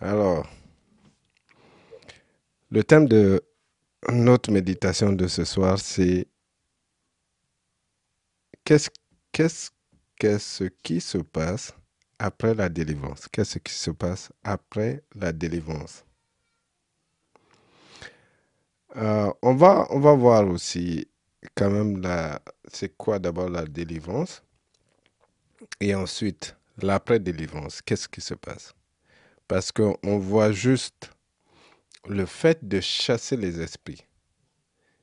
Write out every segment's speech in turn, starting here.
Alors, le thème de notre méditation de ce soir, c'est qu'est-ce qui se passe après la délivrance? Qu'est-ce qui se passe après la délivrance? Euh, on va, on va voir aussi quand même la, c'est quoi d'abord la délivrance et ensuite l'après-délivrance. Qu'est-ce qui se passe? Parce qu'on voit juste le fait de chasser les esprits.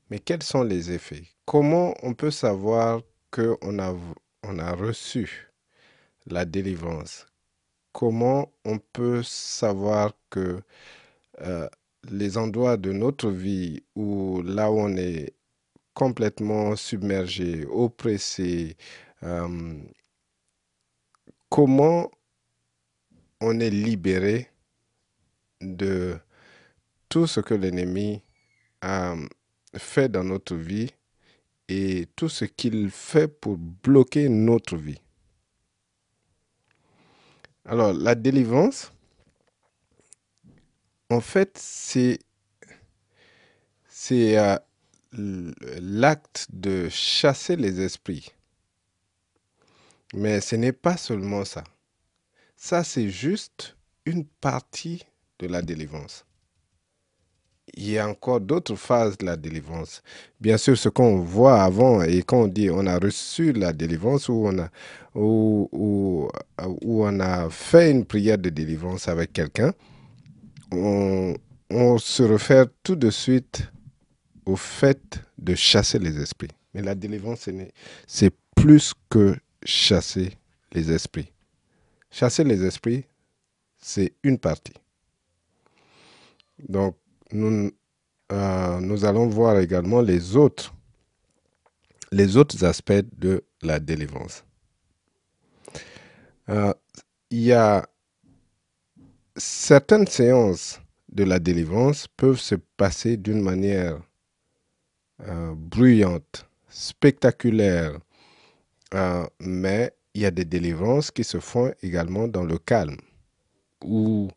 Mais quels sont les effets? Comment on peut savoir qu'on a, on a reçu la délivrance? Comment on peut savoir que euh, les endroits de notre vie où là où on est complètement submergé, oppressé, euh, comment on est libéré de tout ce que l'ennemi a fait dans notre vie et tout ce qu'il fait pour bloquer notre vie. Alors, la délivrance, en fait, c'est c'est euh, l'acte de chasser les esprits. Mais ce n'est pas seulement ça. Ça, c'est juste une partie de la délivrance. Il y a encore d'autres phases de la délivrance. Bien sûr, ce qu'on voit avant et quand on dit on a reçu la délivrance ou on a, ou, ou, on a fait une prière de délivrance avec quelqu'un, on, on se réfère tout de suite au fait de chasser les esprits. Mais la délivrance, c'est plus que chasser les esprits. Chasser les esprits, c'est une partie. Donc, nous, euh, nous allons voir également les autres, les autres aspects de la délivrance. Euh, il y a certaines séances de la délivrance peuvent se passer d'une manière euh, bruyante, spectaculaire, mais il y a des délivrances qui se font également dans le calme, où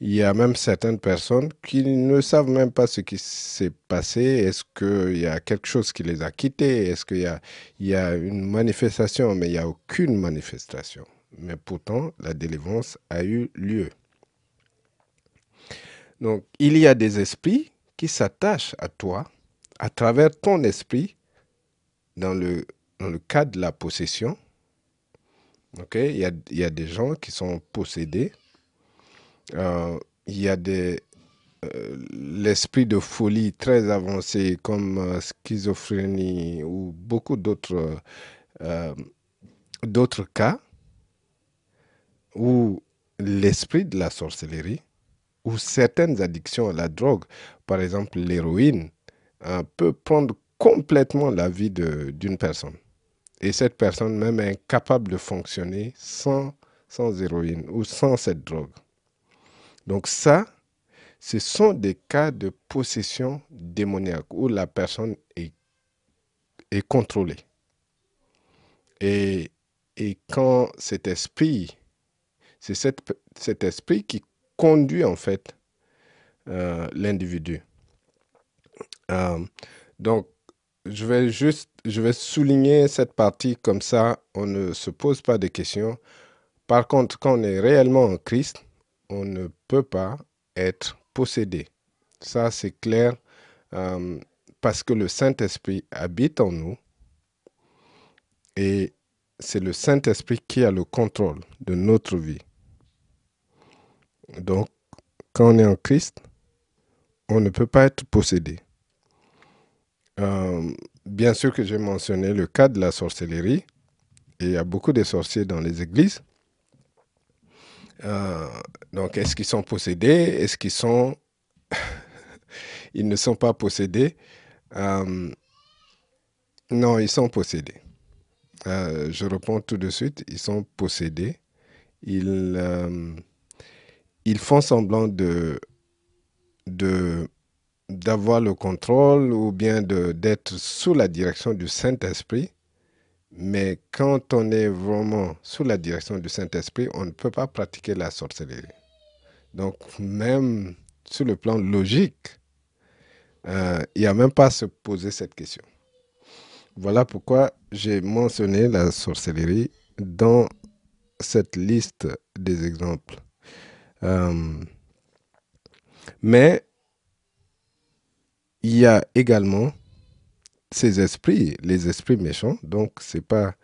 il y a même certaines personnes qui ne savent même pas ce qui s'est passé. Est-ce qu'il y a quelque chose qui les a quittés? Est-ce qu'il y a, une manifestation? Mais il n'y a aucune manifestation. Mais pourtant, la délivrance a eu lieu. Donc, il y a des esprits qui s'attachent à toi à travers ton esprit dans le, dans le cadre de la possession. Ok, il y a, des gens qui sont possédés. Euh, il y a euh, l'esprit de folie très avancé comme euh, schizophrénie ou beaucoup d'autres d'autres cas où l'esprit de la sorcellerie ou certaines addictions à la drogue, par exemple l'héroïne, peut prendre complètement la vie d'une personne. Et cette personne même est incapable de fonctionner sans, sans héroïne ou sans cette drogue. Donc ça, ce sont des cas de possession démoniaque où la personne est, est contrôlée. Et, et quand cet esprit, c'est cet, cet esprit qui conduit en fait euh, l'individu. Euh, donc, je vais juste, je vais souligner cette partie comme ça, on ne se pose pas de questions. Par contre, quand on est réellement en Christ, on ne peut pas être possédé. Ça, c'est clair euh, parce que le Saint-Esprit habite en nous et c'est le Saint-Esprit qui a le contrôle de notre vie. Donc, quand on est en Christ, on ne peut pas être possédé. Euh, bien sûr que j'ai mentionné le cas de la sorcellerie, et il y a beaucoup de sorciers dans les églises. Euh, donc, est-ce qu'ils sont possédés? Est-ce qu'ils sont... ils ne sont pas possédés? Euh, Non, ils sont possédés. Je réponds tout de suite, ils sont possédés. Ils, ils font semblant de, de d'avoir le contrôle ou bien d'être sous la direction du Saint-Esprit. Mais quand on est vraiment sous la direction du Saint-Esprit, on ne peut pas pratiquer la sorcellerie. Donc, même sur le plan logique, euh, il n'y a même pas à se poser cette question. Voilà pourquoi j'ai mentionné la sorcellerie dans cette liste des exemples. Euh, mais il y a également ces esprits, les esprits méchants. Donc, ce n'est pas,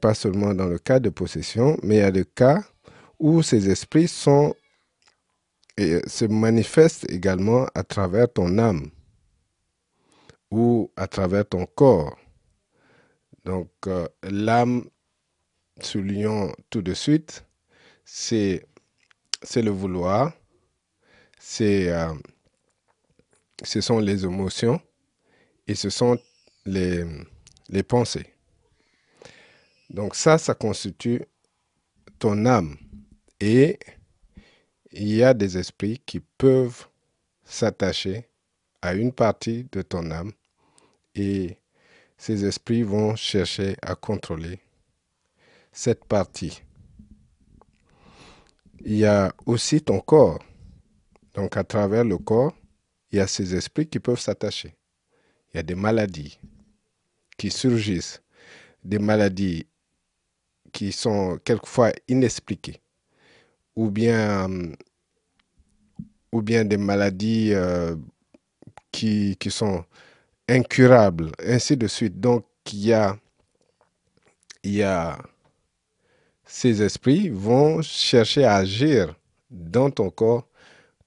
pas seulement dans le cas de possession, mais il y a des cas où ces esprits et se manifestent également à travers ton âme ou à travers ton corps. Donc, euh, l'âme, soulignons tout de suite, c'est le vouloir, c'est euh, ce sont les émotions et ce sont les, pensées. Donc ça, ça constitue ton âme. Et il y a des esprits qui peuvent s'attacher à une partie de ton âme et ces esprits vont chercher à contrôler cette partie. Il y a aussi ton corps. Donc à travers le corps, il y a ces esprits qui peuvent s'attacher. Il y a des maladies qui surgissent, des maladies qui sont quelquefois inexpliquées, ou bien, ou bien des maladies euh, qui, qui, sont incurables, ainsi de suite. Donc, il y a, il y a ces esprits vont chercher à agir dans ton corps,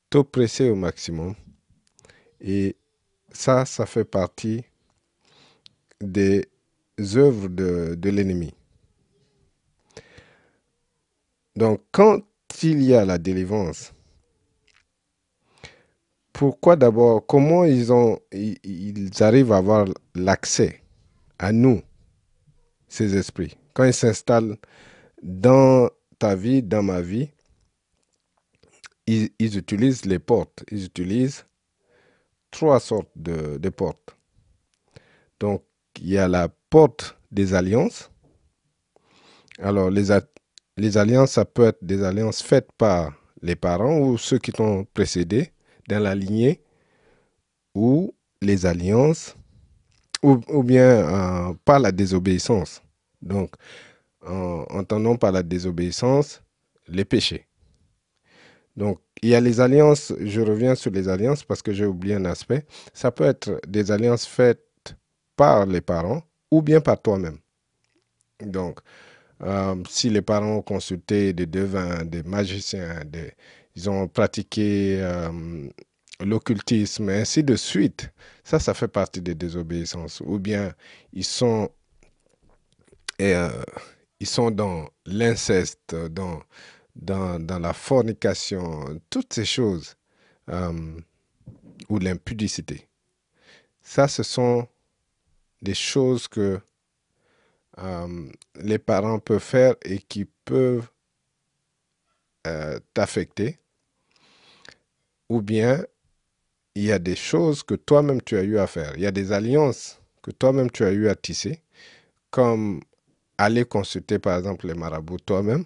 t'oppresser au maximum et ça, ça fait partie des œuvres de, l'ennemi. Donc, quand il y a la délivrance, pourquoi d'abord, comment ils, ont, ils arrivent à avoir l'accès à nous, ces esprits? Quand ils s'installent dans ta vie, dans ma vie, ils, ils utilisent les portes, ils utilisent trois sortes de, portes. Donc, il y a la porte des alliances. Alors, les, les alliances, ça peut être des alliances faites par les parents ou ceux qui t'ont précédé dans la lignée, ou les alliances, ou, bien euh, par la désobéissance. Donc, en entendons par la désobéissance les péchés. Donc, il y a les alliances, je reviens sur les alliances parce que j'ai oublié un aspect. Ça peut être des alliances faites par les parents ou bien par toi-même. Donc, euh, si les parents ont consulté des devins, des magiciens, ils ont pratiqué euh, l'occultisme, ainsi de suite, ça, ça fait partie des désobéissances. Ou bien ils sont, euh, ils sont dans l'inceste, dans dans, la fornication, toutes ces choses, euh, ou l'impudicité. Ça, ce sont des choses que euh, les parents peuvent faire et qui peuvent euh, t'affecter. Ou bien, il y a des choses que toi-même tu as eu à faire. Il y a des alliances que toi-même tu as eu à tisser, comme aller consulter par exemple les marabouts toi-même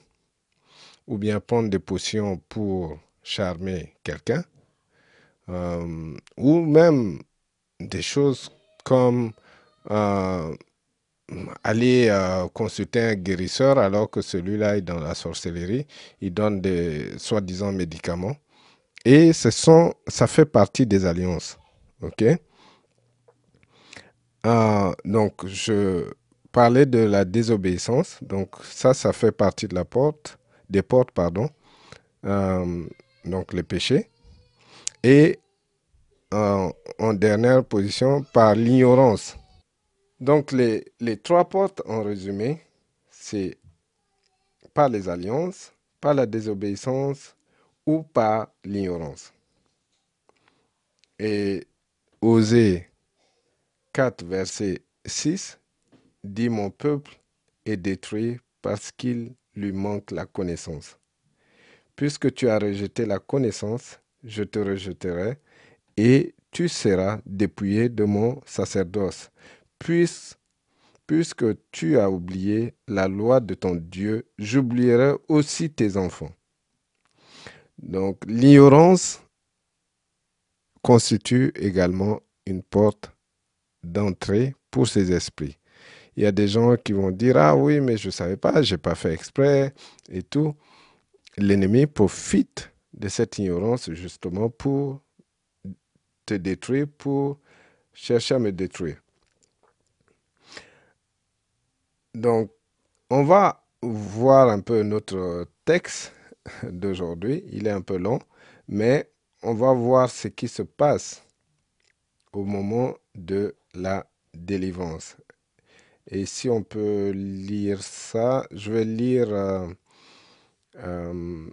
ou bien prendre des potions pour charmer quelqu'un, euh, ou même des choses comme euh, aller euh, consulter un guérisseur alors que celui-là est dans la sorcellerie, il donne des soi-disant médicaments. Et ce sont, ça fait partie des alliances. OK? Donc, je parlais de la désobéissance. Donc, ça, ça fait partie de la porte des portes, pardon, euh, donc les péchés, et en dernière position par l'ignorance. Donc les, les trois portes en résumé, c'est par les alliances, par la désobéissance ou par l'ignorance. Et Osée 4, verset 6 dit Mon peuple est détruit parce qu'il lui manque la connaissance. Puisque tu as rejeté la connaissance, je te rejeterai, et tu seras dépouillé de mon sacerdoce. Puis, puisque tu as oublié la loi de ton Dieu, j'oublierai aussi tes enfants. Donc l'ignorance constitue également une porte d'entrée pour ces esprits. Il y a des gens qui vont dire Ah oui, mais je ne savais pas, je n'ai pas fait exprès et tout. L'ennemi profite de cette ignorance justement pour te détruire, pour chercher à me détruire. Donc, on va voir un peu notre texte d'aujourd'hui. Il est un peu long, mais on va voir ce qui se passe au moment de la délivrance. Et si on peut lire ça, je vais lire euh, euh,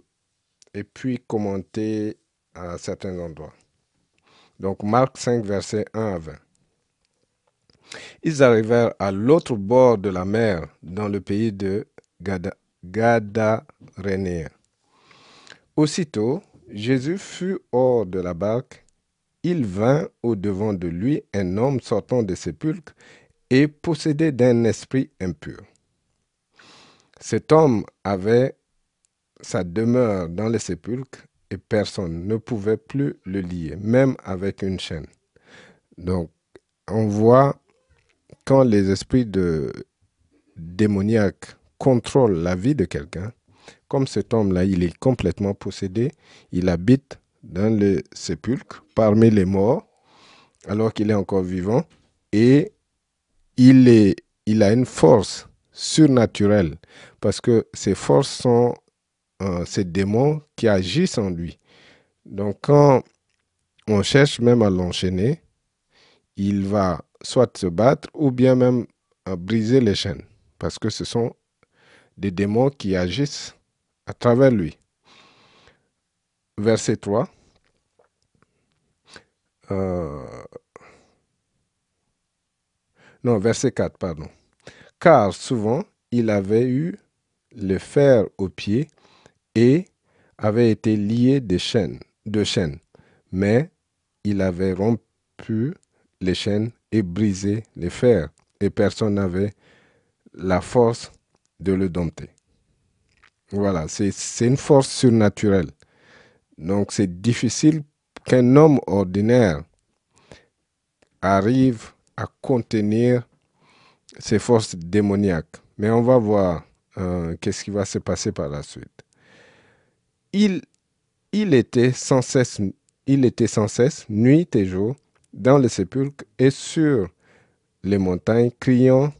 et puis commenter à certains endroits. Donc Marc 5, verset 1 à 20. Ils arrivèrent à l'autre bord de la mer, dans le pays de Gadarénéens. Aussitôt, Jésus fut hors de la barque. Il vint au-devant de lui un homme sortant des sépulcres et possédé d'un esprit impur. Cet homme avait sa demeure dans les sépulcres et personne ne pouvait plus le lier, même avec une chaîne. Donc, on voit quand les esprits démoniaques contrôlent la vie de quelqu'un, comme cet homme-là, il est complètement possédé, il habite dans le sépulcre, parmi les morts, alors qu'il est encore vivant, et il, est, il a une force surnaturelle, parce que ces forces sont euh, ces démons qui agissent en lui. Donc quand on cherche même à l'enchaîner, il va soit se battre ou bien même briser les chaînes, parce que ce sont des démons qui agissent à travers lui. Verset 3. Euh, non, verset 4, pardon. Car souvent, il avait eu le fer au pied et avait été lié de chaînes, de chaînes, mais il avait rompu les chaînes et brisé les fers, et personne n'avait la force de le dompter. Voilà, c'est une force surnaturelle. Donc c'est difficile qu'un homme ordinaire arrive à contenir ces forces démoniaques. Mais on va voir euh, qu'est-ce qui va se passer par la suite. Il, il, était sans cesse, il était sans cesse, nuit et jour, dans les sépulcres et sur les montagnes, criant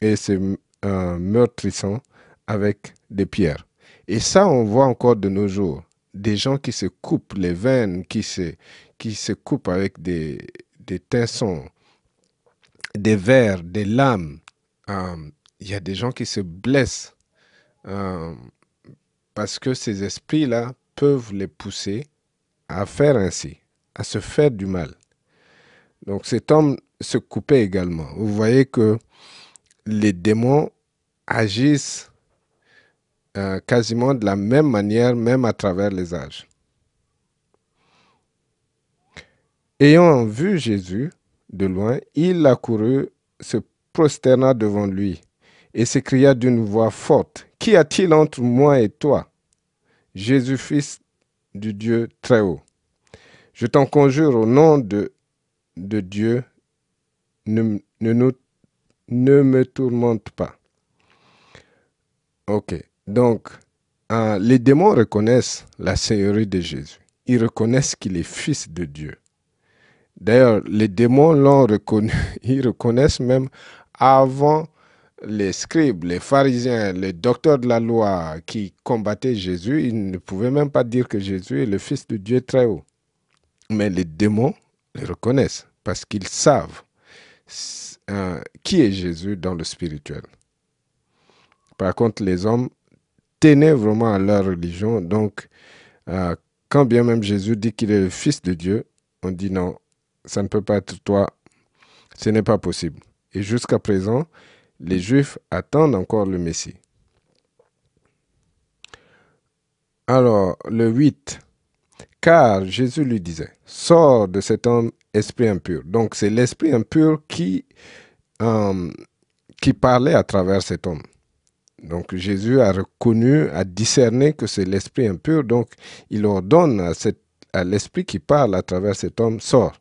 et se euh, meurtrissant avec des pierres. Et ça, on voit encore de nos jours. Des gens qui se coupent les veines, qui se, qui se coupent avec des, des tensons, des vers, des lames. Euh, il y a des gens qui se blessent euh, parce que ces esprits-là peuvent les pousser à faire ainsi, à se faire du mal. Donc cet homme se coupait également. Vous voyez que les démons agissent euh, quasiment de la même manière, même à travers les âges. Ayant vu Jésus de loin, il accourut, se prosterna devant lui et s'écria d'une voix forte, Qu'y a-t-il entre moi et toi? Jésus, fils du Dieu très haut. Je t'en conjure au nom de, de Dieu, ne, me tourmente pas. Ok. Donc, euh, les démons reconnaissent la Seigneurie de Jésus. Ils reconnaissent qu'il est fils de Dieu. D'ailleurs, les démons l'ont reconnu. Ils reconnaissent même avant les scribes, les pharisiens, les docteurs de la loi qui combattaient Jésus, ils ne pouvaient même pas dire que Jésus est le fils de Dieu très haut. Mais les démons le reconnaissent parce qu'ils savent euh, qui est Jésus dans le spirituel. Par contre, les hommes tenaient vraiment à leur religion. Donc, euh, quand bien même Jésus dit qu'il est le Fils de Dieu, on dit non, ça ne peut pas être toi, ce n'est pas possible. Et jusqu'à présent, les Juifs attendent encore le Messie. Alors, le 8. Car Jésus lui disait, sors de cet homme, esprit impur. Donc, c'est l'esprit impur qui, euh, qui parlait à travers cet homme. Donc Jésus a reconnu, a discerné que c'est l'esprit impur, donc il ordonne à, à l'esprit qui parle à travers cet homme, sort.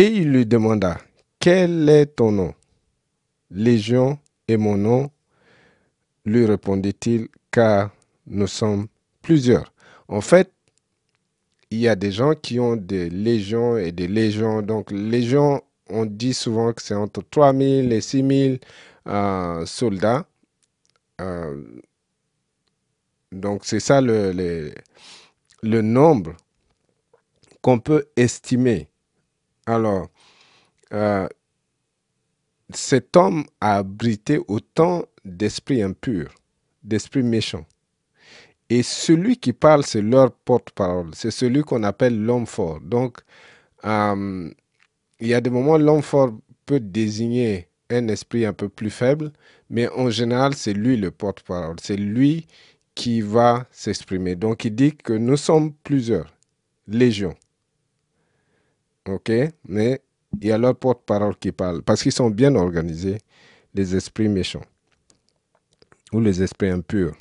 Et il lui demanda, quel est ton nom? Légion est mon nom, lui répondit-il, car nous sommes plusieurs. En fait, il y a des gens qui ont des légions et des légions. Donc, légions, on dit souvent que c'est entre 3000 et 6000 euh, soldats. Euh, donc, c'est ça le nombre qu'on peut estimer. Alors, euh, cet homme a abrité autant d'esprits impurs, d'esprits méchants. Et celui qui parle, c'est leur porte-parole. C'est celui qu'on appelle l'homme fort. Donc, euh, il y a des moments l'homme fort peut désigner un esprit un peu plus faible, mais en général, c'est lui le porte-parole. C'est lui qui va s'exprimer. Donc, il dit que nous sommes plusieurs, légions. OK Mais il y a leur porte-parole qui parle, parce qu'ils sont bien organisés, les esprits méchants ou les esprits impurs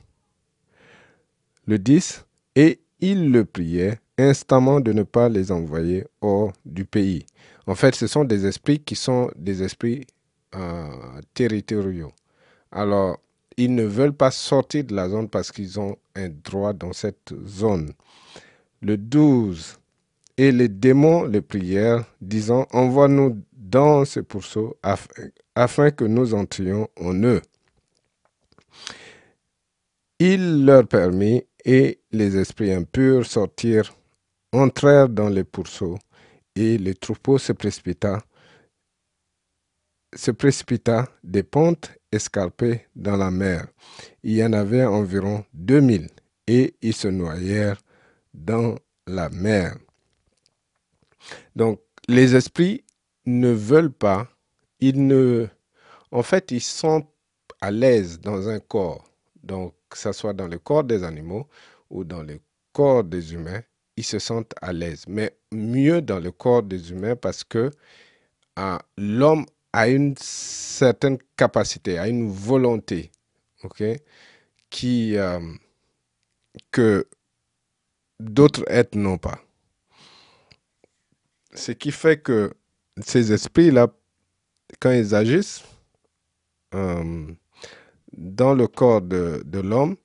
le 10, et il le priait instamment de ne pas les envoyer hors du pays. En fait, ce sont des esprits qui sont des esprits euh, territoriaux. Alors, ils ne veulent pas sortir de la zone parce qu'ils ont un droit dans cette zone. Le 12, et les démons le prièrent, disant, envoie-nous dans ce pourceau afin que nous entrions en eux. Il leur permit et les esprits impurs sortirent, entrèrent dans les pourceaux, et le troupeau se précipita, se précipita des pentes escarpées dans la mer. Il y en avait environ 2000, et ils se noyèrent dans la mer. Donc, les esprits ne veulent pas, ils ne, en fait, ils sont à l'aise dans un corps. Donc, que ce soit dans le corps des animaux ou dans le corps des humains, ils se sentent à l'aise. Mais mieux dans le corps des humains parce que l'homme a une certaine capacité, a une volonté, ok, qui euh, que d'autres êtres n'ont pas. Ce qui fait que ces esprits-là, quand ils agissent, euh, dans le corps de, l'homme,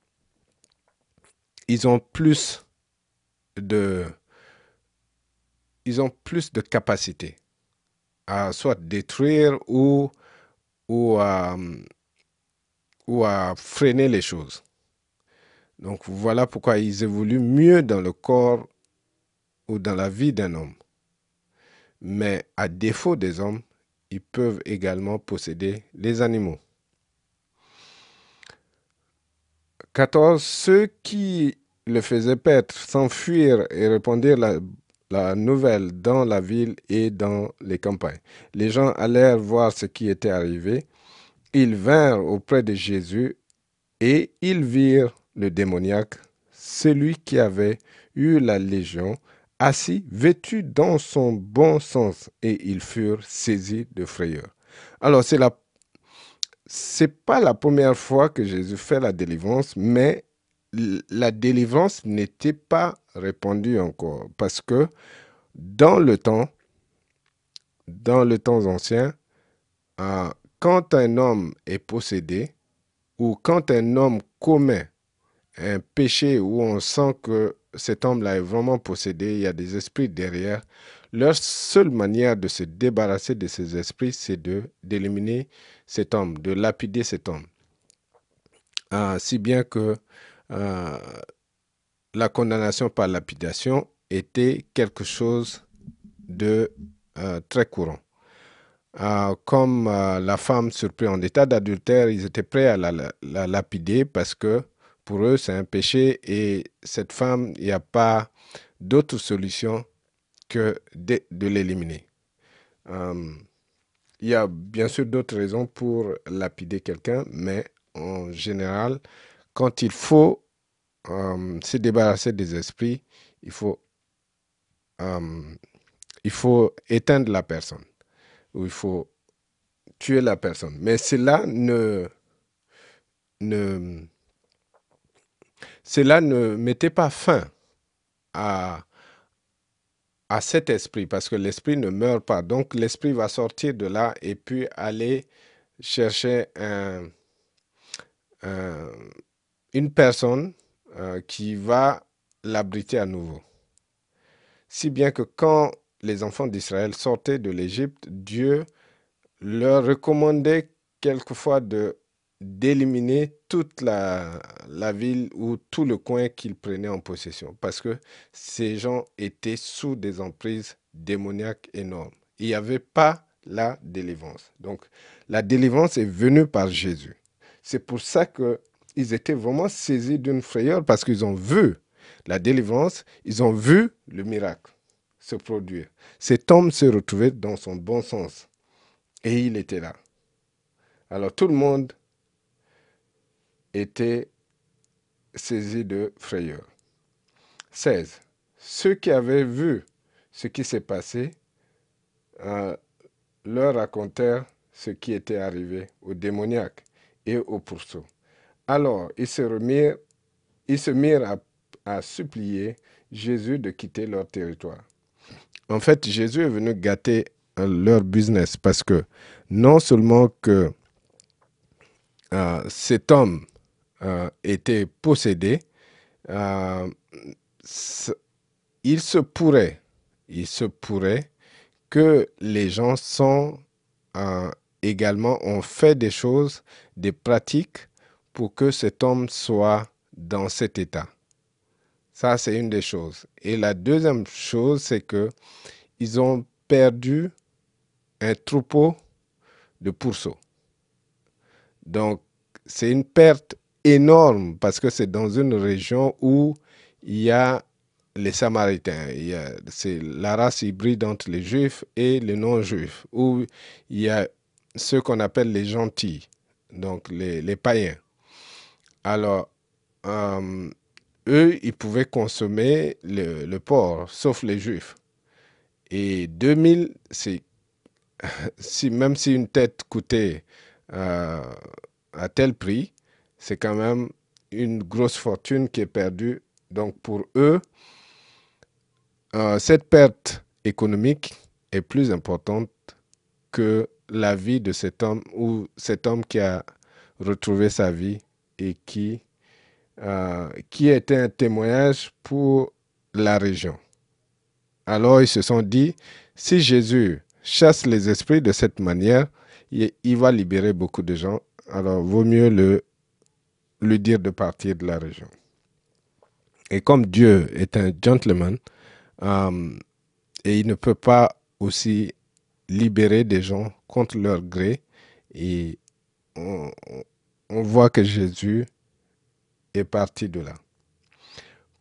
ils ont plus de ils ont plus de capacité à soit détruire ou, ou, à, ou à freiner les choses. Donc voilà pourquoi ils évoluent mieux dans le corps ou dans la vie d'un homme. Mais à défaut des hommes, ils peuvent également posséder les animaux. 14. Ceux qui le faisaient paître s'enfuirent et répandirent la nouvelle dans la ville et dans les campagnes. Les gens allèrent voir ce qui était arrivé. Ils vinrent auprès de Jésus et ils virent le démoniaque, celui qui avait eu la légion, assis, vêtu dans son bon sens, et ils furent saisis de frayeur. Alors, c'est la c'est pas la première fois que Jésus fait la délivrance, mais la délivrance n'était pas répandue encore parce que dans le temps, dans le temps ancien, euh, quand un homme est possédé ou quand un homme commet un péché où on sent que cet homme-là est vraiment possédé, il y a des esprits derrière, leur seule manière de se débarrasser de ces esprits, c'est d'éliminer cet homme, de lapider cet homme. Ah, si bien que ah, la condamnation par lapidation était quelque chose de ah, très courant. comme la femme surprise en état d'adultère, ils étaient prêts à la, lapider parce que pour eux, c'est un péché et cette femme, il n'y a pas d'autre solution que de, l'éliminer. Il y a bien sûr d'autres raisons pour lapider quelqu'un, mais en général, quand il faut euh, se débarrasser des esprits, il faut, euh, il faut éteindre la personne, ou il faut tuer la personne. Mais cela ne, ne, cela ne mettait pas fin à, cet esprit, parce que l'esprit ne meurt pas. Donc l'esprit va sortir de là et puis aller chercher un, une personne euh, qui va l'abriter à nouveau. Si bien que quand les enfants d'Israël sortaient de l'Égypte, Dieu leur recommandait quelquefois de d'éliminer toute la, ville ou tout le coin qu'ils prenaient en possession, parce que ces gens étaient sous des emprises démoniaques énormes. Il n'y avait pas la délivrance. Donc la délivrance est venue par Jésus. C'est pour ça qu'ils étaient vraiment saisis d'une frayeur, parce qu'ils ont vu la délivrance, ils ont vu le miracle se produire. Cet homme se retrouvait dans son bon sens et il était là. Alors tout le monde était saisi de frayeur. 16. Ceux qui avaient vu ce qui s'est passé euh, leur racontèrent ce qui était arrivé aux démoniaques et aux pourceaux. Alors ils se remirent, ils se mirent à, à supplier Jésus de quitter leur territoire. En fait, Jésus est venu gâter euh, leur business parce que non seulement que euh, cet homme euh, était possédé, il se pourrait, il se pourrait que les gens sont également ont fait des choses, des pratiques pour que cet homme soit dans cet état. Ça, c'est une des choses. Et la deuxième chose, c'est que ils ont perdu un troupeau de pourceaux. Donc, c'est une perte énorme parce que c'est dans une région où il y a les Samaritains. C'est la race hybride entre les Juifs et les non-Juifs, où il y a ceux qu'on appelle les gentils, donc les, païens. Alors, euh, eux, ils pouvaient consommer le, porc, sauf les Juifs. Et 2000, c'est même si une tête coûtait euh, à tel prix, c'est quand même une grosse fortune qui est perdue. Donc pour eux, euh, cette perte économique est plus importante que la vie de cet homme ou cet homme qui a retrouvé sa vie et qui, euh, qui était un témoignage pour la région. Alors ils se sont dit, si Jésus chasse les esprits de cette manière, il va libérer beaucoup de gens. Alors, vaut mieux le, lui dire de partir de la région. Et comme Dieu est un gentleman, euh, et il ne peut pas aussi libérer des gens contre leur gré, et on, voit que Jésus est parti de là.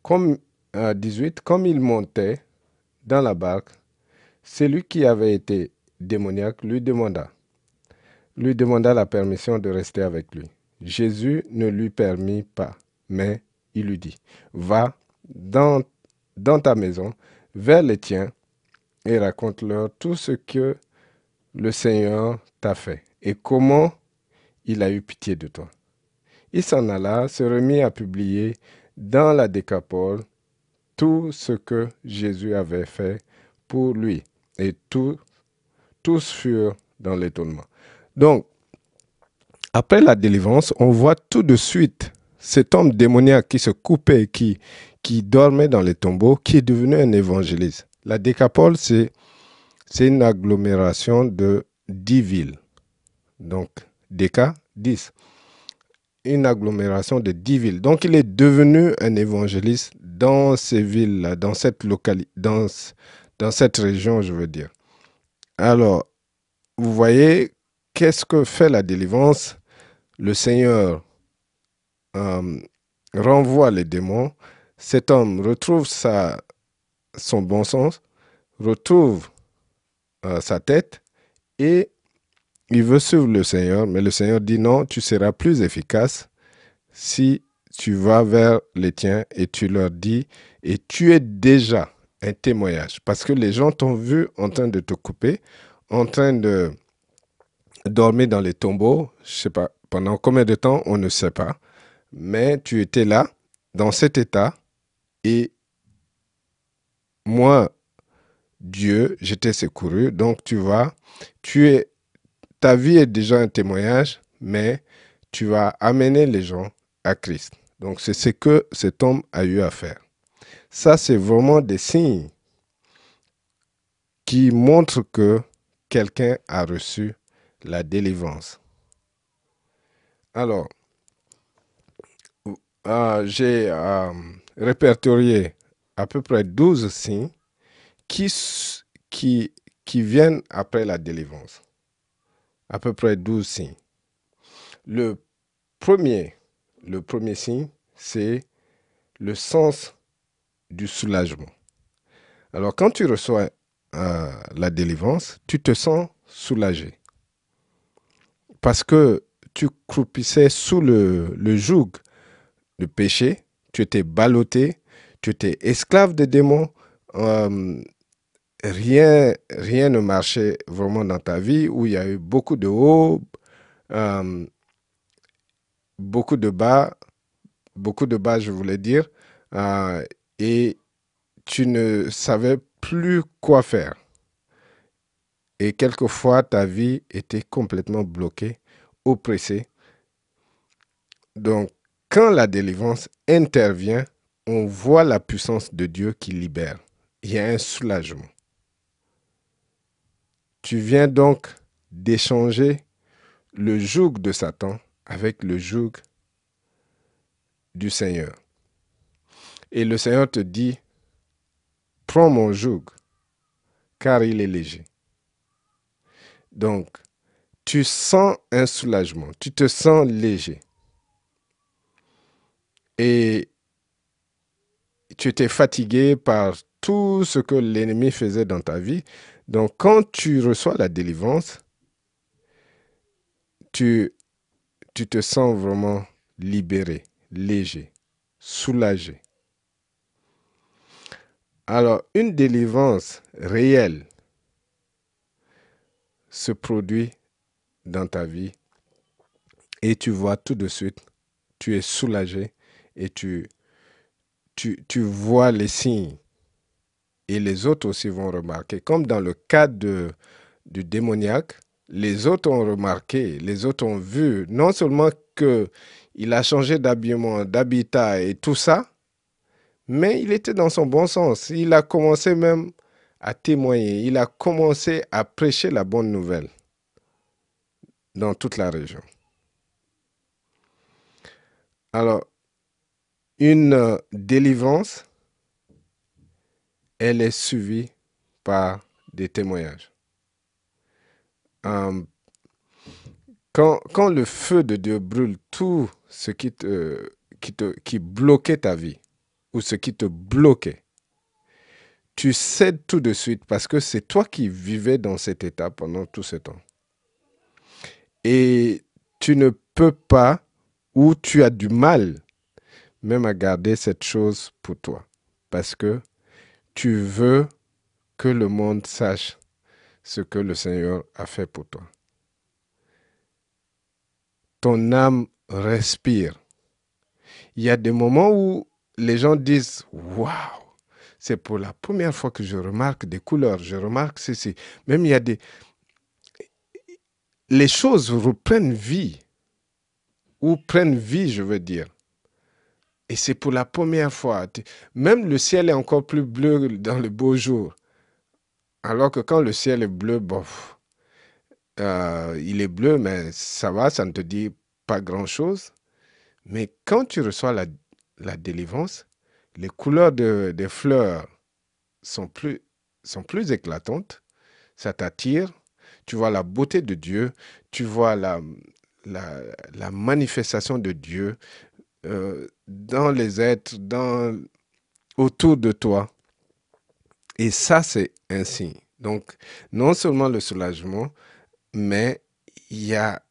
Comme euh, 18, comme il montait dans la barque, celui qui avait été démoniaque lui demanda, lui demanda la permission de rester avec lui. Jésus ne lui permit pas, mais il lui dit, va dans, ta maison, vers les tiens, et raconte-leur tout ce que le Seigneur t'a fait et comment il a eu pitié de toi. Il s'en alla, se remit à publier dans la décapole tout ce que Jésus avait fait pour lui et tous furent dans l'étonnement. Donc, après la délivrance, on voit tout de suite cet homme démoniaque qui se coupait, qui, qui dormait dans les tombeaux, qui est devenu un évangéliste. La décapole, c'est une agglomération de dix villes. Donc, déca, 10. Une agglomération de dix villes. Donc, il est devenu un évangéliste dans ces villes-là, dans cette localité, dans, dans cette région, je veux dire. Alors, vous voyez, qu'est-ce que fait la délivrance? Le Seigneur euh, renvoie les démons. Cet homme retrouve son bon sens, retrouve euh, sa tête et il veut suivre le Seigneur, mais le Seigneur dit non, tu seras plus efficace si tu vas vers les tiens et tu leur dis, et tu es déjà un témoignage. Parce que les gens t'ont vu en train de te couper, en train de dormir dans les tombeaux. Je sais pas, Pendant combien de temps, on ne sait pas. Mais tu étais là, dans cet état, et moi, Dieu, j'étais secouru. Donc tu vas, tu es, ta vie est déjà un témoignage, mais tu vas amener les gens à Christ. Donc c'est ce que cet homme a eu à faire. Ça, c'est vraiment des signes qui montrent que quelqu'un a reçu la délivrance. Alors, euh, j'ai euh, répertorié à peu près 12 signes qui, viennent après la délivrance. À peu près 12 signes. Le premier, le premier signe, c'est le sens du soulagement. Alors, quand tu reçois euh, la délivrance, tu te sens soulagé. Parce que tu croupissais sous le, le joug de péché, tu étais ballotté, tu étais esclave des démons, euh, rien, rien ne marchait vraiment dans ta vie, où il y a eu beaucoup de hauts, euh, beaucoup de bas, beaucoup de bas, je voulais dire, euh, et tu ne savais plus quoi faire. Et quelquefois, ta vie était complètement bloquée, oppressée. Donc, quand la délivrance intervient, on voit la puissance de Dieu qui libère. Il y a un soulagement. Tu viens donc d'échanger le joug de Satan avec le joug du Seigneur. Et le Seigneur te dit, prends mon joug, car il est léger. Donc, tu sens un soulagement, tu te sens léger. Et tu étais fatigué par tout ce que l'ennemi faisait dans ta vie. Donc, quand tu reçois la délivrance, tu, tu te sens vraiment libéré, léger, soulagé. Alors, une délivrance réelle se produit dans ta vie et tu vois tout de suite, tu es soulagé et tu, tu, tu vois les signes. Et les autres aussi vont remarquer. Comme dans le cas de, du démoniaque, les autres ont remarqué, les autres ont vu, non seulement qu'il a changé d'habillement, d'habitat et tout ça, mais il était dans son bon sens. Il a commencé même à témoigner, il a commencé à prêcher la bonne nouvelle dans toute la région. Alors, une euh, délivrance, elle est suivie par des témoignages. Euh, quand, le feu de Dieu brûle tout ce qui, qui, te, qui bloquait ta vie ou ce qui te bloquait, tu cèdes tout de suite parce que c'est toi qui vivais dans cet état pendant tout ce temps. Et tu ne peux pas ou tu as du mal même à garder cette chose pour toi. Parce que tu veux que le monde sache ce que le Seigneur a fait pour toi. Ton âme respire. Il y a des moments où les gens disent Waouh, c'est pour la première fois que je remarque des couleurs, je remarque ceci. Même il y a des. Les choses reprennent vie, ou prennent vie, je veux dire. Et c'est pour la première fois. Même le ciel est encore plus bleu dans le beau jour. Alors que quand le ciel est bleu, bof, euh, il est bleu, mais ça va, ça ne te dit pas grand-chose. Mais quand tu reçois la, délivrance, les couleurs de, des fleurs sont plus, sont plus éclatantes. Ça t'attire. Tu vois la beauté de Dieu. Tu vois la, la, manifestation de Dieu. Euh, dans les êtres, dans, autour de toi. Et ça, c'est un signe. Donc, non seulement le soulagement, mais il y a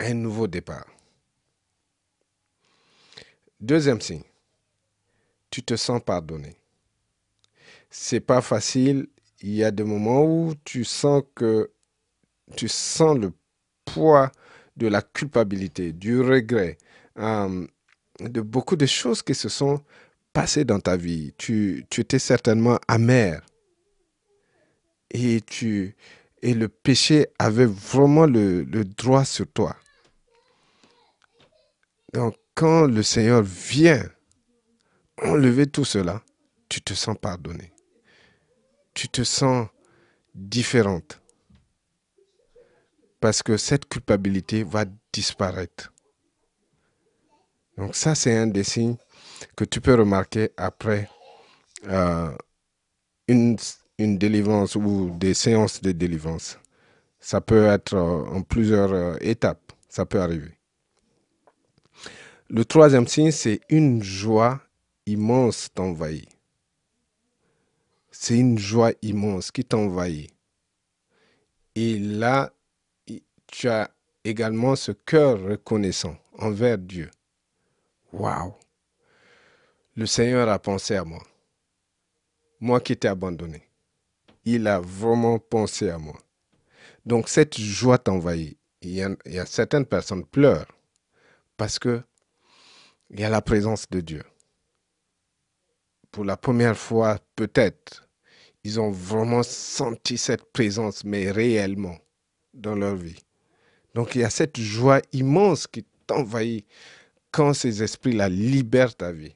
un nouveau départ. Deuxième signe, tu te sens pardonné. C'est pas facile. Il y a des moments où tu sens que tu sens le poids de la culpabilité, du regret, euh, de beaucoup de choses qui se sont passées dans ta vie. Tu, tu étais certainement amer. Et, tu, et le péché avait vraiment le, le droit sur toi. Donc, quand le Seigneur vient enlever tout cela, tu te sens pardonné. Tu te sens différente. Parce que cette culpabilité va disparaître. Donc ça, c'est un des signes que tu peux remarquer après euh, une, une délivrance ou des séances de délivrance. Ça peut être euh, en plusieurs euh, étapes. Ça peut arriver. Le troisième signe, c'est une joie immense t'envahit. C'est une joie immense qui t'envahit. Et là, tu as également ce cœur reconnaissant envers Dieu. Waouh! Le Seigneur a pensé à moi. Moi qui t'ai abandonné. Il a vraiment pensé à moi. Donc cette joie t'envahit. Il, y, a, certaines personnes pleurent parce que il y a la présence de Dieu. Pour la première fois, peut-être, ils ont vraiment senti cette présence, mais réellement, dans leur vie. Donc il y a cette joie immense qui t'envahit quand ces esprits-là libèrent ta vie.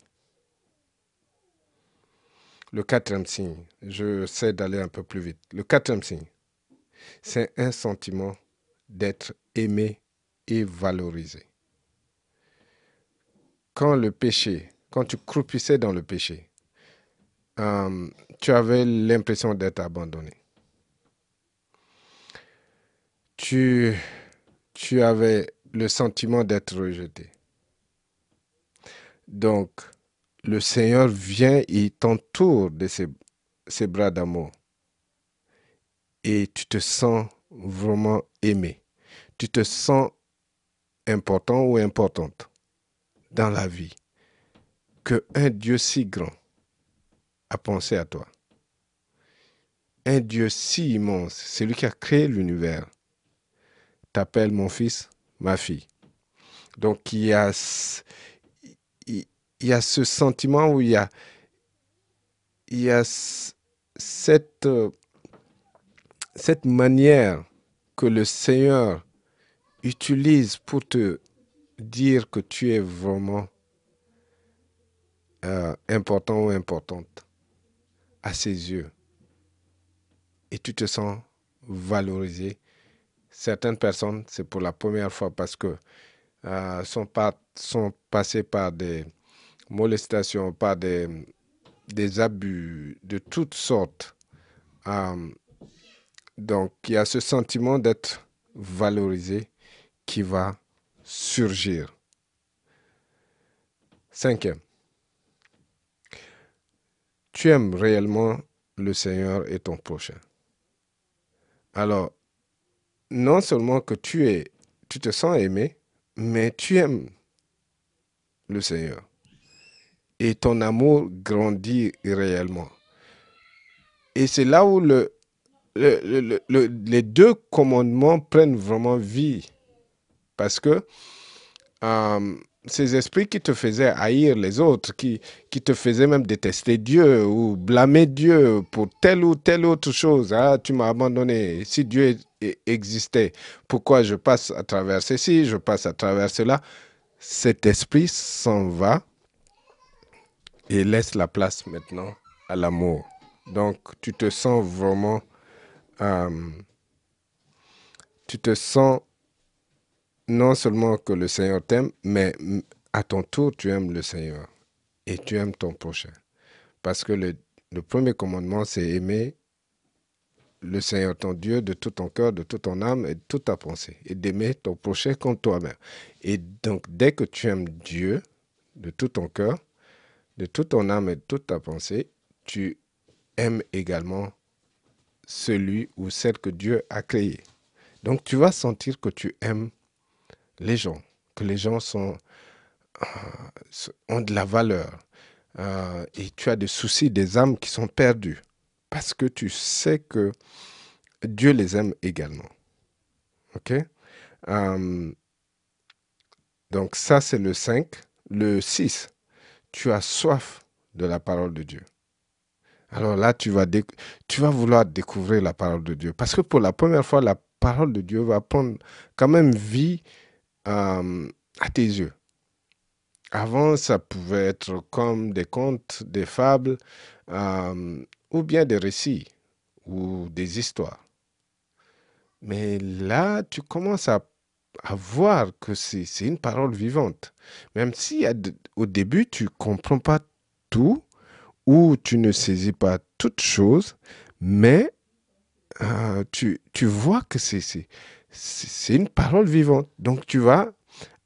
Le quatrième signe, je sais d'aller un peu plus vite. Le quatrième signe, c'est un sentiment d'être aimé et valorisé. Quand le péché, quand tu croupissais dans le péché, euh, tu avais l'impression d'être abandonné. Tu, tu avais le sentiment d'être rejeté. Donc, le Seigneur vient et t'entoure de ses, bras d'amour. Et tu te sens vraiment aimé. Tu te sens important ou importante dans la vie. Que un Dieu si grand a pensé à toi. Un Dieu si immense, celui qui a créé l'univers, t'appelle mon fils, ma fille. Donc il y a, il y ce sentiment où il y a, il y a cette, cette manière que le Seigneur utilise pour te dire que tu es vraiment euh, important ou importante à ses yeux et tu te sens valorisé. Certaines personnes, c'est pour la première fois parce que euh, sont, pas, sont passées par des molestations, par des, des abus de toutes sortes. Euh, donc, il y a ce sentiment d'être valorisé qui va surgir. Cinquième, tu aimes réellement le Seigneur et ton prochain. Alors, non seulement que tu es, tu te sens aimé, mais tu aimes le Seigneur. Et ton amour grandit réellement. Et c'est là où le, les deux commandements prennent vraiment vie. Parce que euh, ces esprits qui te faisaient haïr les autres, qui, qui te faisaient même détester Dieu ou blâmer Dieu pour telle ou telle autre chose. Ah, tu m'as abandonné. Si Dieu existait, pourquoi je passe à travers ceci, je passe à travers cela? Cet esprit s'en va et laisse la place maintenant à l'amour. Donc, tu te sens vraiment... Euh, tu te sens non seulement que le Seigneur t'aime, mais à ton tour, tu aimes le Seigneur et tu aimes ton prochain. Parce que le, premier commandement, c'est aimer le Seigneur ton Dieu de tout ton cœur, de toute ton âme et de toute ta pensée, et d'aimer ton prochain comme toi-même. Et donc, dès que tu aimes Dieu de tout ton cœur, de toute ton âme et de toute ta pensée, tu aimes également celui ou celle que Dieu a créé. Donc, tu vas sentir que tu aimes les gens, que les gens sont, euh, ont de la valeur. Euh, et tu as des soucis des âmes qui sont perdues. Parce que tu sais que Dieu les aime également. OK? Euh, Donc ça, c'est le 5. Le 6, tu as soif de la parole de Dieu. Alors là, tu vas, tu vas vouloir découvrir la parole de Dieu. Parce que pour la première fois, la parole de Dieu va prendre quand même vie euh, à tes yeux. Avant, ça pouvait être comme des contes, des fables, euh, ou bien des récits, ou des histoires. Mais là, tu commences à, voir que c'est une parole vivante. Même si au début, tu ne comprends pas tout, ou tu ne saisis pas toutes choses, mais euh, tu, vois que c'est une parole vivante. Donc tu vas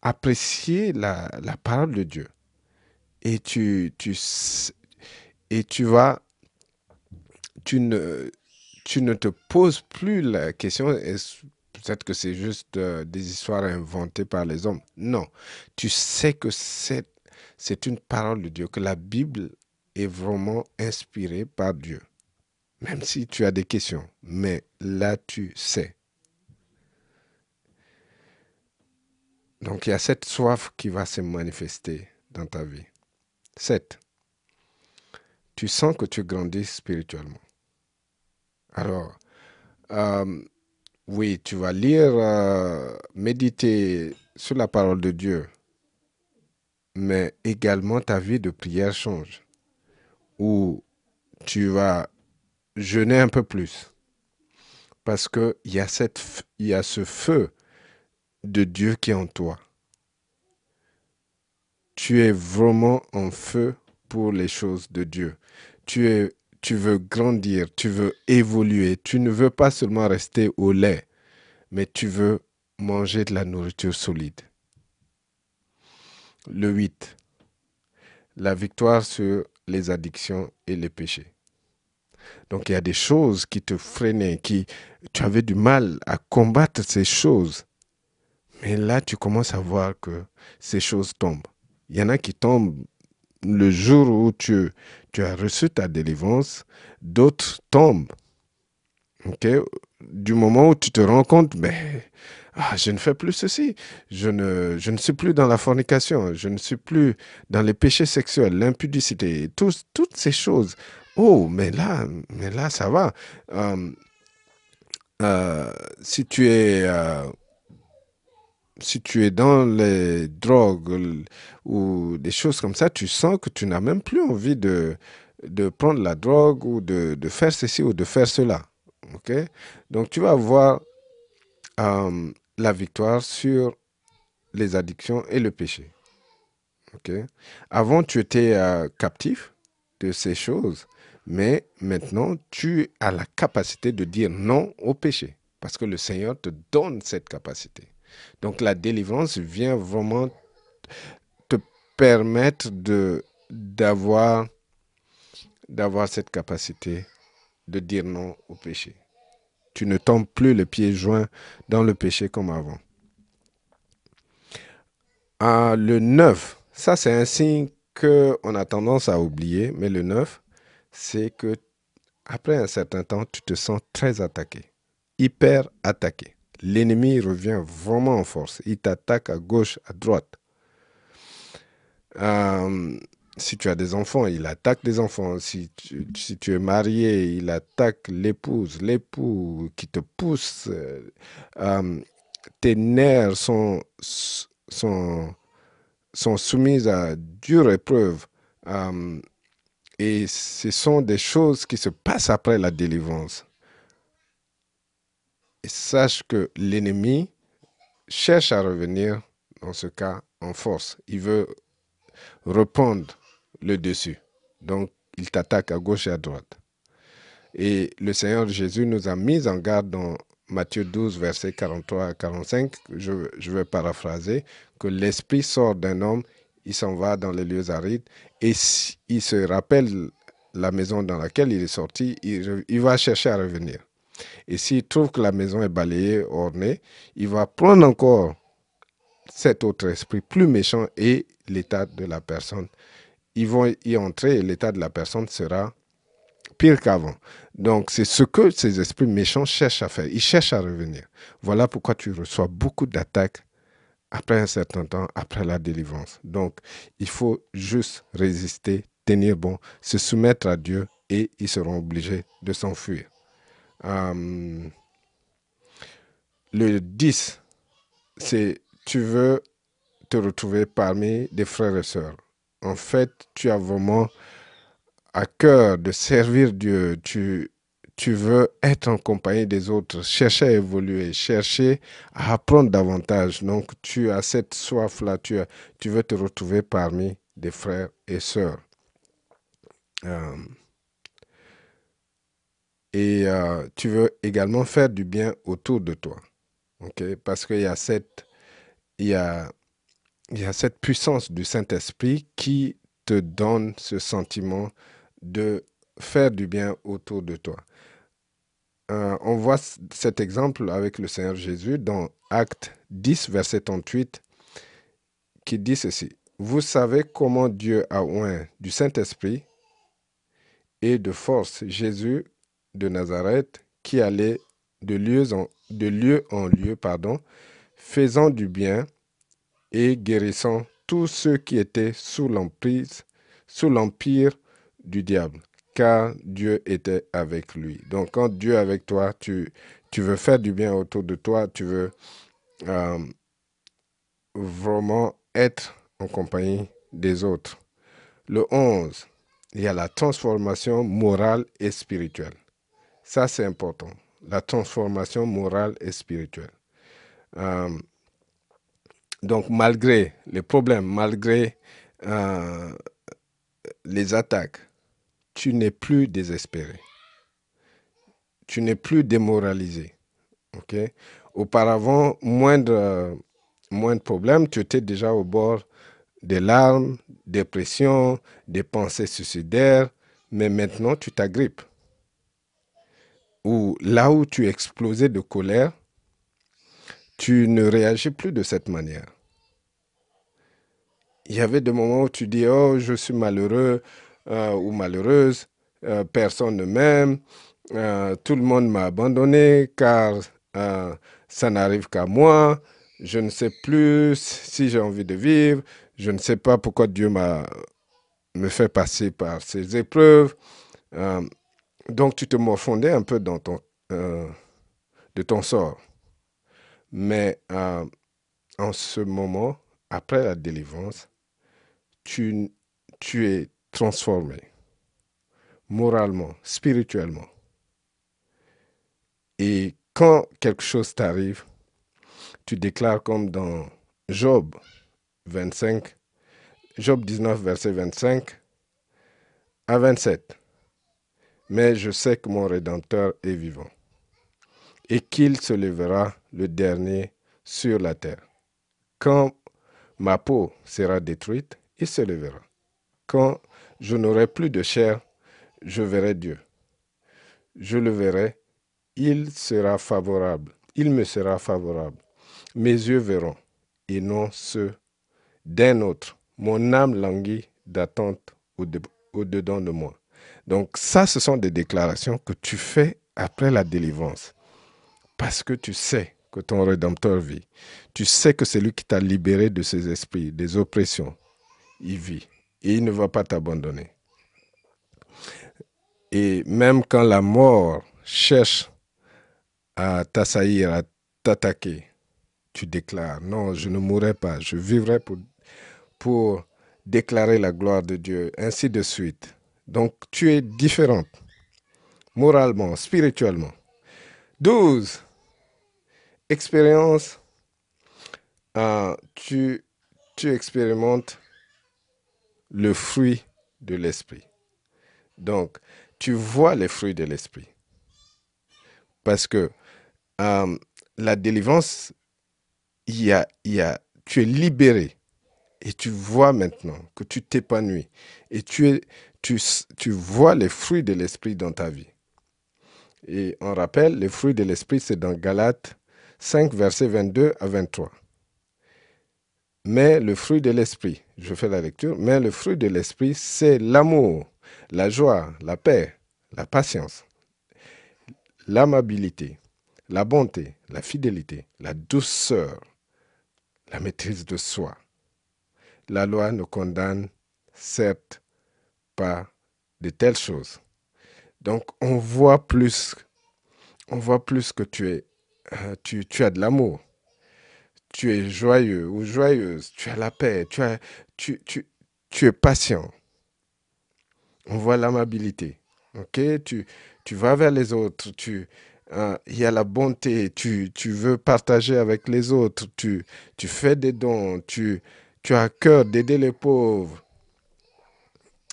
apprécier la, parole de Dieu. Et tu, tu, et tu vas, tu ne, tu ne te poses plus la question, peut-être que c'est juste euh, des histoires inventées par les hommes? Non, tu sais que c'est, c'est une parole de Dieu, que la Bible est vraiment inspirée par Dieu. Même si tu as des questions, mais là tu sais. Donc il y a cette soif qui va se manifester dans ta vie. 7. Tu sens que tu grandis spirituellement. Alors, euh, oui, tu vas lire, euh, méditer sur la parole de Dieu, mais également ta vie de prière change, où tu vas jeûner un peu plus, parce qu'il y, y a ce feu de Dieu qui est en toi. Tu es vraiment en feu pour les choses de Dieu. Tu, es, tu veux grandir, tu veux évoluer. Tu ne veux pas seulement rester au lait, mais tu veux manger de la nourriture solide. Le 8. La victoire sur les addictions et les péchés. Donc il y a des choses qui te freinaient, qui tu avais du mal à combattre ces choses. Mais là, tu commences à voir que ces choses tombent. Il y en a qui tombent le jour où tu, tu as reçu ta délivrance, d'autres tombent. Du moment où tu te rends compte, mais ah, je ne fais plus ceci, je ne, je ne suis plus dans la fornication, je ne suis plus dans les péchés sexuels, l'impudicité, toutes ces choses. Oh, mais là, mais là, ça va. Euh, euh, si tu es euh, si tu es dans les drogues ou des choses comme ça, tu sens que tu n'as même plus envie de, de prendre la drogue ou de, de, faire ceci ou de faire cela. Donc tu vas avoir euh, la victoire sur les addictions et le péché. Avant, tu étais euh, captif de ces choses, mais maintenant, tu as la capacité de dire non au péché, parce que le Seigneur te donne cette capacité. Donc la délivrance vient vraiment te permettre d'avoir cette capacité de dire non au péché. Tu ne tombes plus les pieds joints dans le péché comme avant. Ah, le 9, ça c'est un signe qu'on a tendance à oublier, mais le 9, c'est que après un certain temps, tu te sens très attaqué, hyper attaqué l'ennemi revient vraiment en force. Il t'attaque à gauche, à droite. Euh, si tu as des enfants, il attaque des enfants. Si tu, es marié, il attaque l'épouse, l'époux qui te pousse. Euh, euh, tes nerfs sont, sont, sont soumis à dure épreuve. et ce sont des choses qui se passent après la délivrance sache que l'ennemi cherche à revenir, dans ce cas, en force. Il veut reprendre le dessus. Donc, il t'attaque à gauche et à droite. Et le Seigneur Jésus nous a mis en garde dans Matthieu 12, versets 43 à 45. Je, je vais paraphraser que l'esprit sort d'un homme, il s'en va dans les lieux arides et il se rappelle la maison dans laquelle il est sorti, il va chercher à revenir. Et s'il trouve que la maison est balayée, ornée, il va prendre encore cet autre esprit plus méchant et l'état de la personne. Ils vont y entrer et l'état de la personne sera pire qu'avant. Donc c'est ce que ces esprits méchants cherchent à faire. Ils cherchent à revenir. Voilà pourquoi tu reçois beaucoup d'attaques après un certain temps, après la délivrance. Donc, il faut juste résister, tenir bon, se soumettre à Dieu et ils seront obligés de s'enfuir. Euh, le 10, c'est tu veux te retrouver parmi des frères et sœurs. En fait, tu as vraiment à cœur de servir Dieu. Tu, veux être en compagnie des autres, chercher à évoluer, chercher à apprendre davantage. Donc, tu as cette soif-là, tu, tu veux te retrouver parmi des frères et sœurs. Euh, et euh, tu veux également faire du bien autour de toi. Parce qu'il y, a cette, il y, a, y a cette puissance du Saint-Esprit qui te donne ce sentiment de faire du bien autour de toi. Euh, on voit cet exemple avec le Seigneur Jésus dans Acte 10, verset 38, qui dit ceci. Vous savez comment Dieu a oint du Saint-Esprit et de force Jésus de Nazareth qui allait de lieu en, lieu, pardon, faisant du bien et guérissant tous ceux qui étaient sous l'emprise, sous l'empire du diable, car Dieu était avec lui. Donc quand Dieu est avec toi, tu, tu veux faire du bien autour de toi, tu veux euh, vraiment être en compagnie des autres. Le 11, il y a la transformation morale et spirituelle. Ça, c'est important. La transformation morale et spirituelle. Euh, donc, malgré les problèmes, malgré euh, les attaques, tu n'es plus désespéré. Tu n'es plus démoralisé. Auparavant, moindre, moindre problème, tu étais déjà au bord des larmes, dépression, des pensées suicidaires, mais maintenant tu t'agrippes où là où tu explosais de colère, tu ne réagis plus de cette manière. Il y avait des moments où tu dis, oh, je suis malheureux euh, ou malheureuse, euh, personne ne m'aime, euh, tout le monde m'a abandonné car ça n'arrive qu'à moi, je ne sais plus si j'ai envie de vivre, je ne sais pas pourquoi Dieu m'a me fait passer par ces épreuves. Donc tu te morfondais un peu euh, de ton sort. Mais euh, en ce moment, après la délivrance, tu, tu es transformé moralement, spirituellement. Et quand quelque chose t'arrive, tu déclares comme dans Job 25, Job 19, verset 25 à 27 mais je sais que mon Rédempteur est vivant et qu'il se lèvera le dernier sur la terre. Quand ma peau sera détruite, il se lèvera. Quand je n'aurai plus de chair, je verrai Dieu. Je le verrai, il sera favorable, il me sera favorable. Mes yeux verront, et non ceux d'un autre. Mon âme languit d'attente au-dedans de moi. Donc ça, ce sont des déclarations que tu fais après la délivrance. Parce que tu sais que ton Rédempteur vit. Tu sais que c'est lui qui t'a libéré de ses esprits, des oppressions. Il vit. Et il ne va pas t'abandonner. Et même quand la mort cherche à t'assaillir, à t'attaquer, tu déclares, non, je ne mourrai pas, je vivrai pour, pour déclarer la gloire de Dieu, ainsi de suite. Donc tu es différente, moralement, spirituellement. 12. Expérience. Euh, tu, expérimentes le fruit de l'esprit. Donc, tu vois les fruits de l'esprit. Parce que euh, la délivrance, tu es libéré et tu vois maintenant que tu t'épanouis et tu, tu, vois les fruits de l'esprit dans ta vie. Et on rappelle, les fruits de l'esprit, c'est dans Galates 5, versets 22 à 23. Mais le fruit de l'esprit, je fais la lecture, mais le fruit de l'esprit, c'est l'amour, la joie, la paix, la patience, l'amabilité, la bonté, la fidélité, la douceur, la maîtrise de soi. La loi ne condamne certes de telles choses. Donc on voit plus, on voit plus que tu es, euh, tu, tu as de l'amour, tu es joyeux ou joyeuse, tu as la paix, tu, as, tu, tu, tu es patient. On voit l'amabilité. Ok, tu, tu vas vers les autres, tu, euh, il y a la bonté, tu, tu veux partager avec les autres, tu, tu fais des dons, tu, tu as cœur d'aider les pauvres.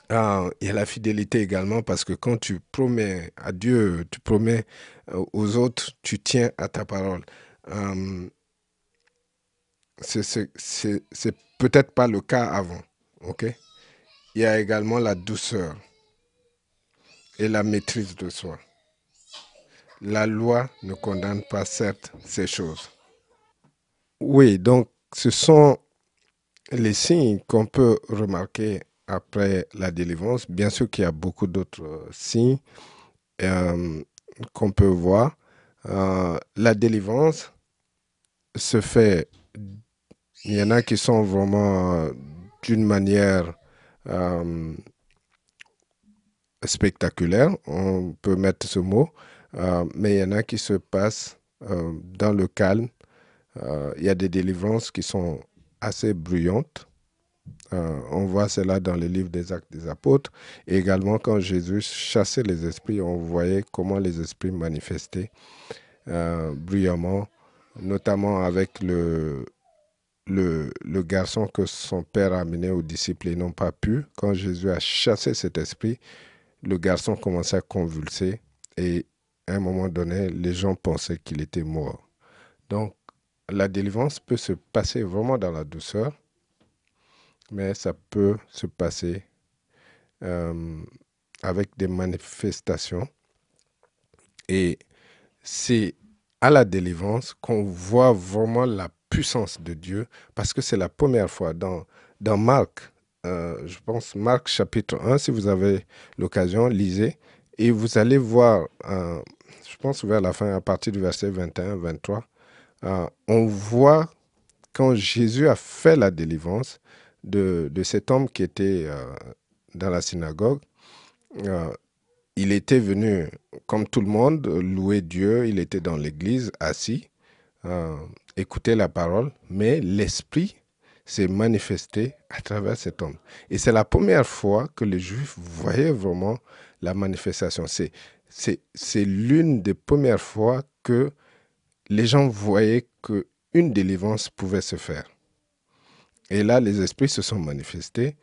Ah, il y a la fidélité également parce que quand tu promets à Dieu, tu promets euh, aux autres, tu tiens à ta parole. Euh, c'est peut-être pas le cas avant. ok? Il y a également la douceur et la maîtrise de soi. La loi ne condamne pas certes ces choses. Oui, donc ce sont les signes qu'on peut remarquer après la délivrance. Bien sûr qu'il y a beaucoup d'autres signes euh, qu'on peut voir. Euh, la délivrance se fait, il y en a qui sont vraiment euh, d'une manière spectaculaire, on peut mettre ce mot, mais il y en a qui se passent dans le calme. il y a des délivrances qui sont assez bruyantes. Euh, on voit cela dans le livre des Actes des Apôtres. Également, quand Jésus chassait les esprits, on voyait comment les esprits manifestaient euh, bruyamment, notamment avec le, le, le, garçon que son père a amené aux disciples et n'ont pas pu. Quand Jésus a chassé cet esprit, le garçon commençait à convulser et à un moment donné, les gens pensaient qu'il était mort. Donc, la délivrance peut se passer vraiment dans la douceur, mais ça peut se passer euh, avec des manifestations. Et c'est à la délivrance qu'on voit vraiment la puissance de Dieu, parce que c'est la première fois dans, dans Marc, euh, je pense Marc chapitre 1, si vous avez l'occasion, lisez, et vous allez voir, euh, je pense vers la fin, à partir du verset 21-23, euh, on voit quand Jésus a fait la délivrance de, cet homme qui était euh, dans la synagogue, euh, il était venu, comme tout le monde, louer Dieu, il était dans l'église, assis, écouter la parole, mais l'Esprit s'est manifesté à travers cet homme. Et c'est la première fois que les Juifs voyaient vraiment la manifestation. C'est l'une des premières fois que les gens voyaient qu'une délivrance pouvait se faire. Et là, les esprits se sont manifestés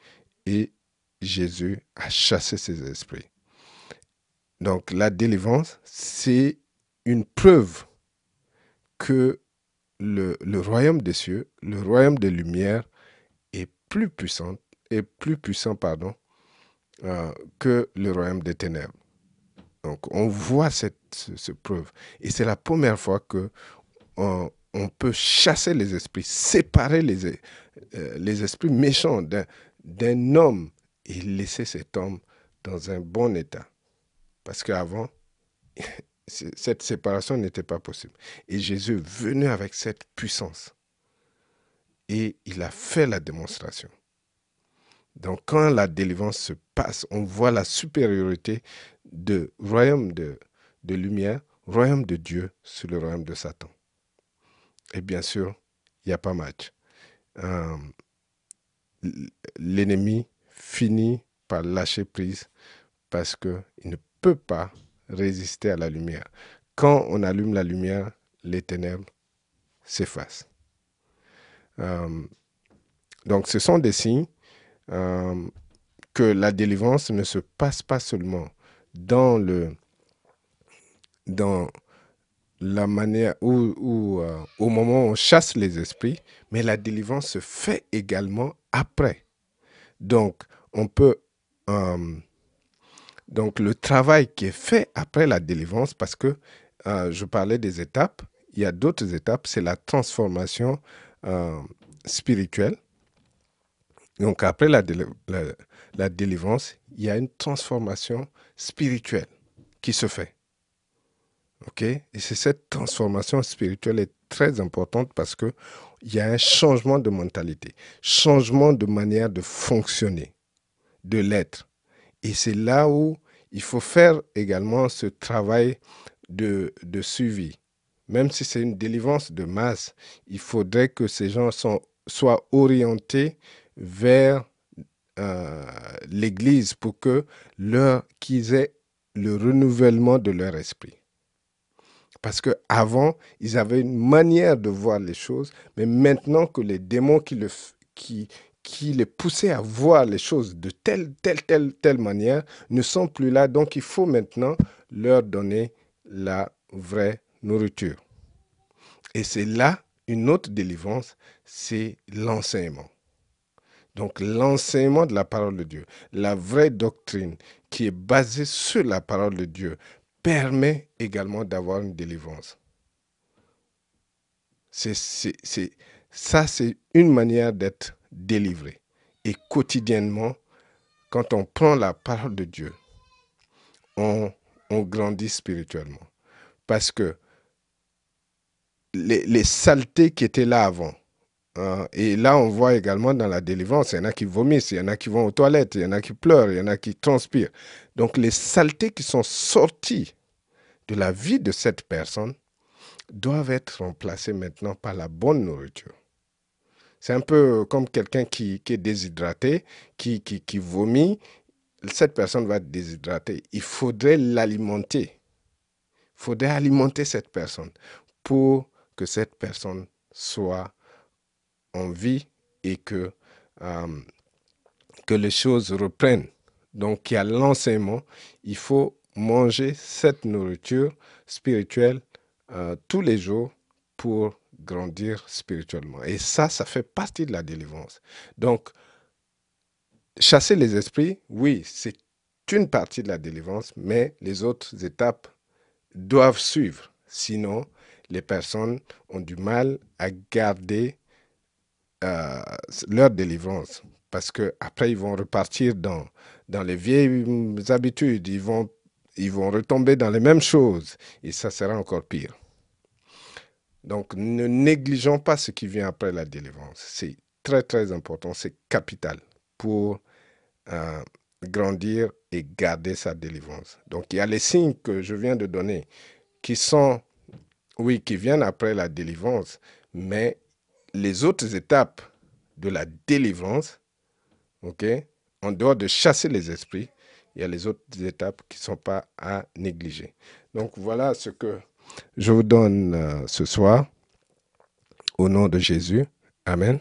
et Jésus a chassé ces esprits. Donc la délivrance, c'est une preuve que le, royaume des cieux, le royaume des lumières, est plus puissant, est plus puissant pardon, euh, que le royaume des ténèbres. Donc on voit cette, preuve. Et c'est la première fois que on, peut chasser les esprits, séparer les, euh, les esprits méchants d'un homme et laisser cet homme dans un bon état. Parce qu'avant, cette séparation n'était pas possible. Et Jésus est venu avec cette puissance. Et il a fait la démonstration. Donc quand la délivrance se passe, on voit la supériorité de royaume de, de lumière, royaume de Dieu sur le royaume de Satan. Et bien sûr, il n'y a pas match. Euh, l'ennemi finit par lâcher prise parce qu'il ne peut pas résister à la lumière. Quand on allume la lumière, les ténèbres s'effacent. Euh, donc ce sont des signes euh, que la délivrance ne se passe pas seulement dans le la manière où, euh, au moment où on chasse les esprits, mais la délivrance se fait également après. Donc, on peut euh, donc le travail qui est fait après la délivrance, parce que je parlais des étapes, il y a d'autres étapes, c'est la transformation spirituelle donc après la, délivrance, il y a une transformation spirituelle qui se fait. Et c'est cette transformation spirituelle est très importante parce que il y a un changement de mentalité, changement de manière de fonctionner, de l'être. Et c'est là où il faut faire également ce travail de, de suivi. Même si c'est une délivrance de masse, il faudrait que ces gens soient orientés vers euh, l'Église pour que leur qu'ils aient le renouvellement de leur esprit. Parce qu'avant, ils avaient une manière de voir les choses, mais maintenant que les démons qui, qui les poussaient à voir les choses de telle, telle, telle, telle manière ne sont plus là. Donc il faut maintenant leur donner la vraie nourriture. Et c'est là une autre délivrance, c'est l'enseignement. Donc l'enseignement de la parole de Dieu, la vraie doctrine qui est basée sur la parole de Dieu, permet également d'avoir une délivrance. Ça, c'est une manière d'être délivré. Et quotidiennement, quand on prend la parole de Dieu, on, grandit spirituellement. Parce que les, les saletés qui étaient là avant, Hein, et là, on voit également dans la délivrance, il y en a qui vomissent, il y en a qui vont aux toilettes, il y en a qui pleurent, il y en a qui transpirent. Donc les saletés qui sont sorties de la vie de cette personne doivent être remplacées maintenant par la bonne nourriture. C'est un peu comme quelqu'un qui, est déshydraté, qui, qui, vomit. Cette personne va être déshydratée. Il faudrait l'alimenter. Il faudrait alimenter cette personne pour que cette personne soit en vie et que, euh, que les choses reprennent. Donc il y a l'enseignement, il faut manger cette nourriture spirituelle euh, tous les jours pour grandir spirituellement. Et ça, ça fait partie de la délivrance. Donc, chasser les esprits, oui, c'est une partie de la délivrance, mais les autres étapes doivent suivre. Sinon, les personnes ont du mal à garder euh, leur délivrance. Parce qu'après, ils vont repartir dans, dans les vieilles habitudes. Ils vont, ils vont retomber dans les mêmes choses. Et ça sera encore pire. Donc, ne négligeons pas ce qui vient après la délivrance. C'est très, très important. C'est capital pour euh, grandir et garder sa délivrance. Donc, il y a les signes que je viens de donner qui sont, oui, qui viennent après la délivrance, mais les autres étapes de la délivrance, ok, en dehors de chasser les esprits, il y a les autres étapes qui ne sont pas à négliger. Donc voilà ce que je vous donne euh, ce soir au nom de Jésus. Amen.